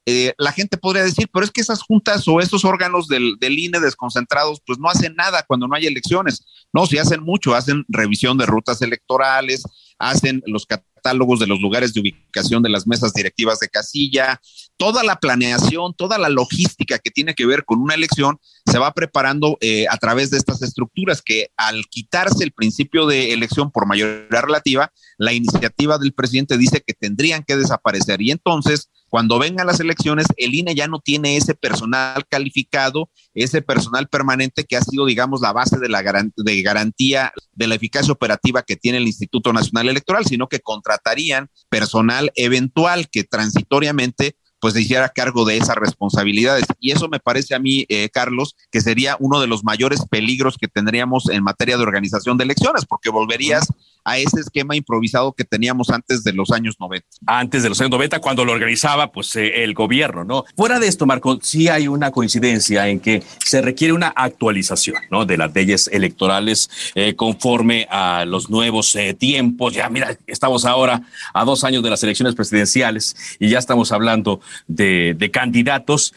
Eh, la gente podría decir, pero es que esas juntas o esos órganos del, del, INE desconcentrados, pues no hacen nada cuando no hay elecciones. No, si hacen mucho, hacen revisión de rutas electorales, hacen los catálogos de los lugares de ubicación de las mesas directivas de casilla, toda la planeación, toda la logística que tiene que ver con una elección se va preparando eh, a través de estas estructuras que al quitarse el principio de elección por mayoría relativa, la iniciativa del presidente dice que tendrían que desaparecer. Y entonces cuando vengan las elecciones, el INE ya no tiene ese personal calificado, ese personal permanente que ha sido, digamos, la base de la de garantía de la eficacia operativa que tiene el Instituto Nacional Electoral, sino que contratarían personal eventual que transitoriamente pues se hiciera cargo de esas responsabilidades. Y eso me parece a mí, eh, Carlos, que sería uno de los mayores peligros que tendríamos en materia de organización de elecciones, porque volverías a ese esquema improvisado que teníamos antes de los años 90. Antes de los años 90, cuando lo organizaba pues eh, el gobierno, ¿no? Fuera de esto, Marco, sí hay una coincidencia en que se requiere una actualización, ¿no? De las leyes electorales eh, conforme a los nuevos tiempos. Ya, mira, estamos ahora a dos años de las elecciones presidenciales y ya estamos hablando de, candidatos.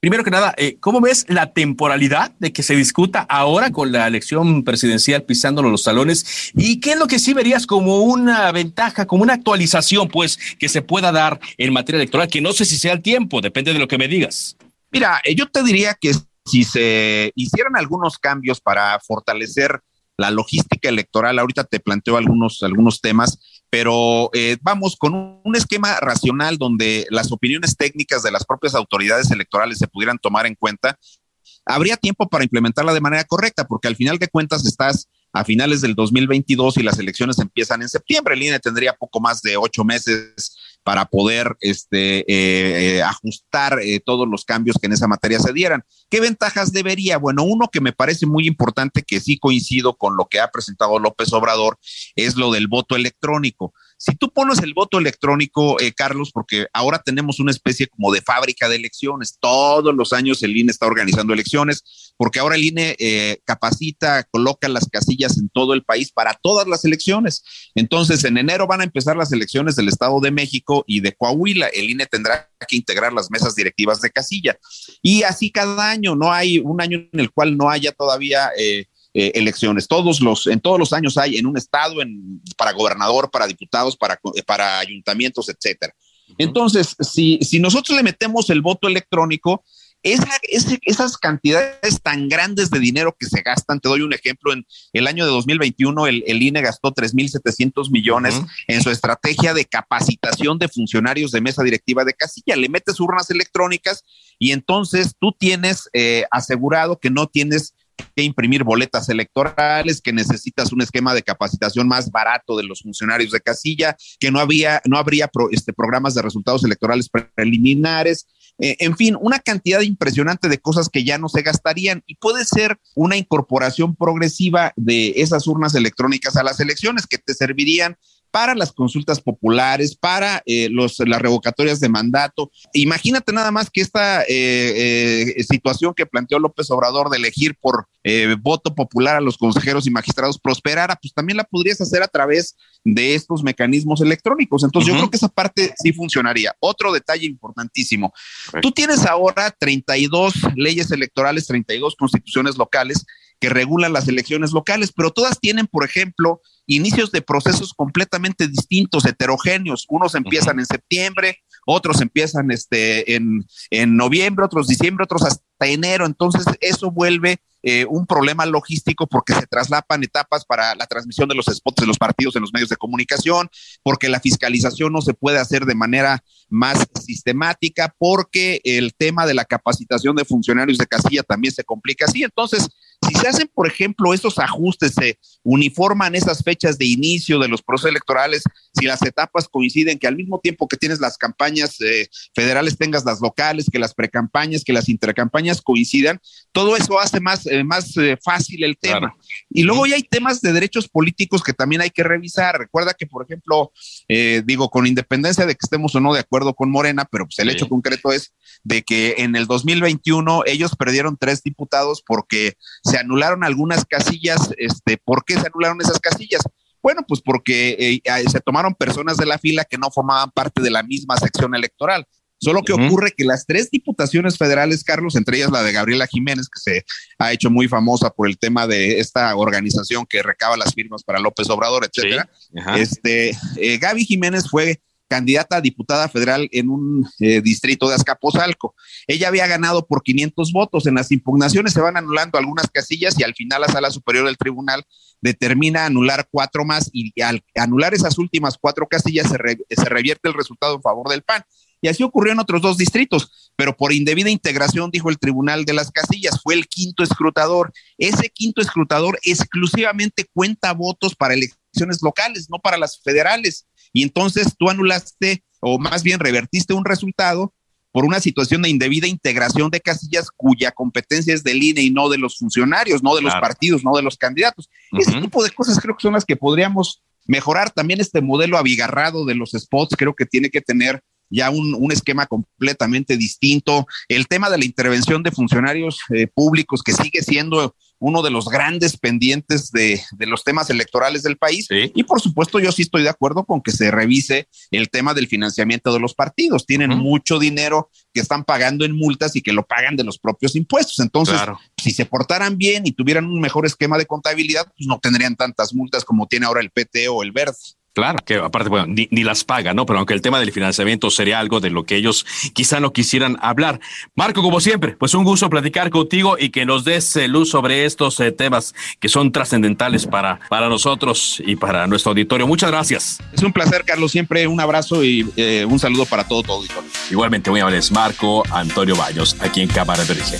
Primero que nada, eh, ¿cómo ves la temporalidad de que se discuta ahora con la elección presidencial pisándolo los salones? ¿Y qué es lo que sí verías como una ventaja, como una actualización, pues, que se pueda dar en materia electoral? Que no sé si sea el tiempo, depende de lo que me digas. Mira, eh, yo te diría que si se hicieran algunos cambios para fortalecer la logística electoral, ahorita te planteo algunos, algunos temas, pero eh, vamos con un, esquema racional donde las opiniones técnicas de las propias autoridades electorales se pudieran tomar en cuenta, habría tiempo para implementarla de manera correcta, porque al final de cuentas estás a finales del 2022 y las elecciones empiezan en septiembre. El INE tendría poco más de ocho meses para poder este, eh, eh, ajustar eh, todos los cambios que en esa materia se dieran. ¿Qué ventajas debería? Bueno, uno que me parece muy importante, que sí coincido con lo que ha presentado López Obrador, es lo del voto electrónico. Si tú pones el voto electrónico, eh, Carlos, porque ahora tenemos una especie como de fábrica de elecciones, todos los años el INE está organizando elecciones, porque ahora el INE eh, capacita, coloca las casillas en todo el país para todas las elecciones. Entonces, en enero van a empezar las elecciones del Estado de México y de Coahuila. El INE tendrá que integrar las mesas directivas de casilla. Y así cada año, no hay un año en el cual no haya todavía... Eh, eh, elecciones. Todos los, en todos los años hay en un estado, en, para gobernador, para diputados, para, para ayuntamientos, etcétera. Entonces, si, si nosotros le metemos el voto electrónico, esas cantidades tan grandes de dinero que se gastan, te doy un ejemplo, en el año de 2021 el, el INE gastó 3.700 millones en su estrategia de capacitación de funcionarios de mesa directiva de casilla. Le metes urnas electrónicas y entonces tú tienes eh, asegurado que no tienes que imprimir boletas electorales, que necesitas un esquema de capacitación más barato de los funcionarios de casilla, que no había, no habría este, programas de resultados electorales preliminares, eh, en fin, una cantidad impresionante de cosas que ya no se gastarían. Y puede ser una incorporación progresiva de esas urnas electrónicas a las elecciones que te servirían para las consultas populares, para eh, los, las revocatorias de mandato. Imagínate nada más que esta eh, eh, situación que planteó López Obrador de elegir por voto popular a los consejeros y magistrados prosperara, pues también la podrías hacer a través de estos mecanismos electrónicos. Entonces yo creo que esa parte sí funcionaría. Otro detalle importantísimo. Tú tienes ahora 32 leyes electorales, 32 constituciones locales que regulan las elecciones locales, pero todas tienen, por ejemplo, inicios de procesos completamente distintos, heterogéneos. Unos empiezan en septiembre, otros empiezan este, en, en noviembre, otros diciembre, otros hasta enero. Entonces, eso vuelve eh, un problema logístico porque se traslapan etapas para la transmisión de los spots de los partidos en los medios de comunicación, porque la fiscalización no se puede hacer de manera más sistemática, porque el tema de la capacitación de funcionarios de casilla también se complica así. Entonces, si se hacen, por ejemplo, esos ajustes, se uniforman esas fechas de inicio de los procesos electorales, si las etapas coinciden, que al mismo tiempo que tienes las campañas eh, federales tengas las locales, que las precampañas, que las intercampañas coincidan, todo eso hace más, eh, más eh, fácil el tema. Y luego ya hay temas de derechos políticos que también hay que revisar. Recuerda que, por ejemplo, digo, con independencia de que estemos o no de acuerdo con Morena, pero pues el hecho concreto es de que en el 2021 ellos perdieron tres diputados porque se anularon algunas casillas. Este, ¿Por qué se anularon esas casillas? Bueno, pues porque eh, se tomaron personas de la fila que no formaban parte de la misma sección electoral. Solo que ocurre que las tres diputaciones federales, Carlos, entre ellas la de Gabriela Jiménez, que se ha hecho muy famosa por el tema de esta organización que recaba las firmas para López Obrador, etcétera. este, eh, Gaby Jiménez fue candidata a diputada federal en un eh, distrito de Azcapotzalco. Ella había ganado por 500 votos. En las impugnaciones se van anulando algunas casillas y al final la sala superior del tribunal determina anular cuatro más y al anular esas últimas cuatro casillas se, se revierte el resultado en favor del PAN. Y así ocurrió en otros dos distritos, pero por indebida integración, dijo el Tribunal de las Casillas, fue el quinto escrutador. Ese quinto escrutador exclusivamente cuenta votos para elecciones locales, no para las federales y entonces tú anulaste o más bien revertiste un resultado por una situación de indebida integración de casillas cuya competencia es del INE y no de los funcionarios, no de los partidos, no de los candidatos. Ese tipo de cosas creo que son las que podríamos mejorar. También este modelo abigarrado de los spots creo que tiene que tener ya un, un, esquema completamente distinto. El tema de la intervención de funcionarios eh, públicos, que sigue siendo uno de los grandes pendientes de, de los temas electorales del país. Y por supuesto, yo sí estoy de acuerdo con que se revise el tema del financiamiento de los partidos. Tienen mucho dinero que están pagando en multas y que lo pagan de los propios impuestos. Entonces, si se portaran bien y tuvieran un mejor esquema de contabilidad, pues no tendrían tantas multas como tiene ahora el PT o el Verde. Claro, que aparte, bueno, ni, las paga, ¿no? Pero aunque el tema del financiamiento sería algo de lo que ellos quizá no quisieran hablar. Marco, como siempre, pues un gusto platicar contigo y que nos des eh, luz sobre estos eh, temas que son trascendentales para, para nosotros y para nuestro auditorio. Muchas gracias. Es un placer, Carlos. Siempre un abrazo y eh, un saludo para todo tu auditorio. Igualmente, muy amables. Marco Antonio Baños, aquí en Cámara de Origen.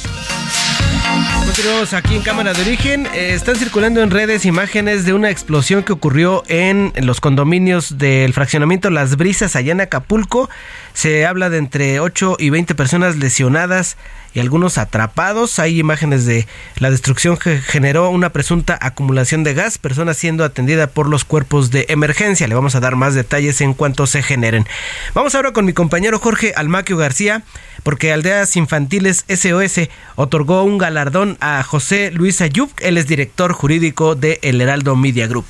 Continuamos aquí en Cámara de Origen. están circulando en redes imágenes de una explosión que ocurrió en los condominios del fraccionamiento Las Brisas allá en Acapulco. Se habla de entre 8 y 20 personas lesionadas y algunos atrapados. Hay imágenes de la destrucción que generó una presunta acumulación de gas, personas siendo atendidas por los cuerpos de emergencia. Le vamos a dar más detalles en cuanto se generen. Vamos ahora con mi compañero Jorge Almaquio García, porque Aldeas Infantiles SOS otorgó un galardón a José Luis Ayub, él es director jurídico de El Heraldo Media Group.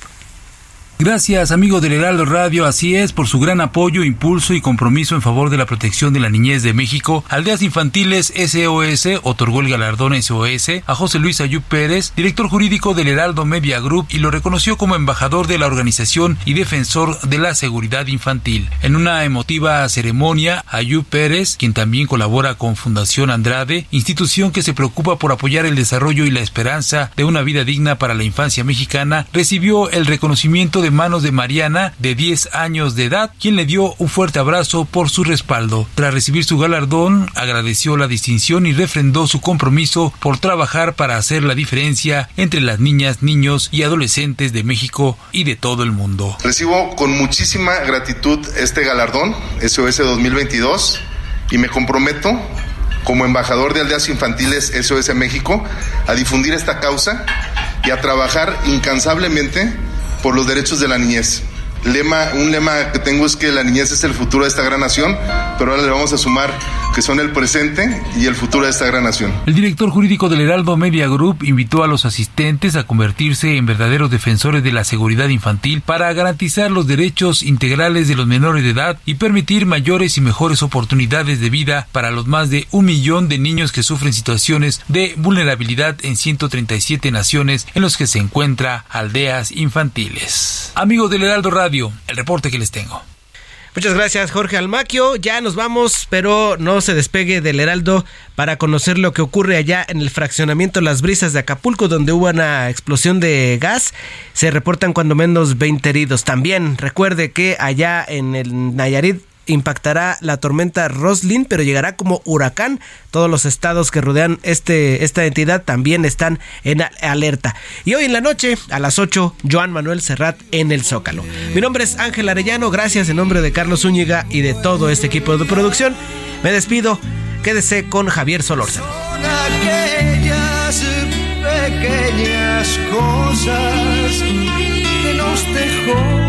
Gracias, amigo del Heraldo Radio. Así es, por su gran apoyo, impulso y compromiso en favor de la protección de la niñez de México, Aldeas Infantiles SOS otorgó el galardón SOS a José Luis Ayub Pérez, director jurídico del Heraldo Media Group, y lo reconoció como embajador de la organización y defensor de la seguridad infantil. En una emotiva ceremonia, Ayub Pérez, quien también colabora con Fundación Andrade, institución que se preocupa por apoyar el desarrollo y la esperanza de una vida digna para la infancia mexicana, recibió el reconocimiento de manos de Mariana, de 10 años de edad, quien le dio un fuerte abrazo por su respaldo. Tras recibir su galardón, agradeció la distinción y refrendó su compromiso por trabajar para hacer la diferencia entre las niñas, niños y adolescentes de México y de todo el mundo. Recibo con muchísima gratitud este galardón, SOS 2022, y me comprometo como embajador de Aldeas Infantiles SOS México a difundir esta causa y a trabajar incansablemente por los derechos de la niñez. Un lema que tengo es que la niñez es el futuro de esta gran nación, pero ahora le vamos a sumar que son el presente y el futuro de esta gran nación. El director jurídico del Heraldo Media Group invitó a los asistentes a convertirse en verdaderos defensores de la seguridad infantil para garantizar los derechos integrales de los menores de edad y permitir mayores y mejores oportunidades de vida para los más de un millón de niños que sufren situaciones de vulnerabilidad en 137 naciones en los que se encuentra aldeas infantiles. Amigos del Heraldo Radio, el reporte que les tengo. Muchas gracias Jorge Almaquio. Ya nos vamos, pero no se despegue del Heraldo para conocer lo que ocurre allá en el fraccionamiento Las Brisas de Acapulco, donde hubo una explosión de gas. Se reportan cuando menos 20 heridos. También recuerde que allá en el Nayarit impactará la tormenta Roslin, pero llegará como huracán. Todos los estados que rodean este, esta entidad también están en alerta. Y hoy en la noche, a las 8, Joan Manuel Serrat en el Zócalo. Mi nombre es Ángel Arellano, gracias en nombre de Carlos Zúñiga y de todo este equipo de producción. Me despido, quédese con Javier Solórzano. pequeñas cosas que nos dejó